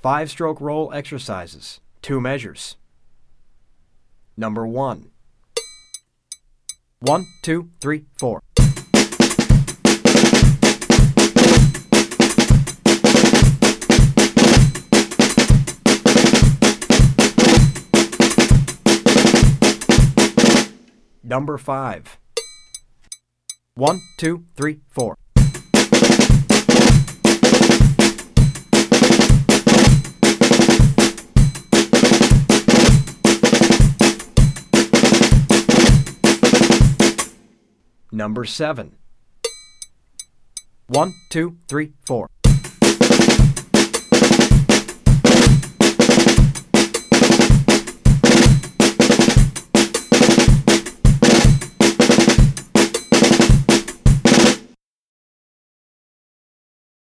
Five stroke roll exercises, two measures. Number one. One, two, three, four. Number five. One, two, three, four. Number seven. One, two, three, four.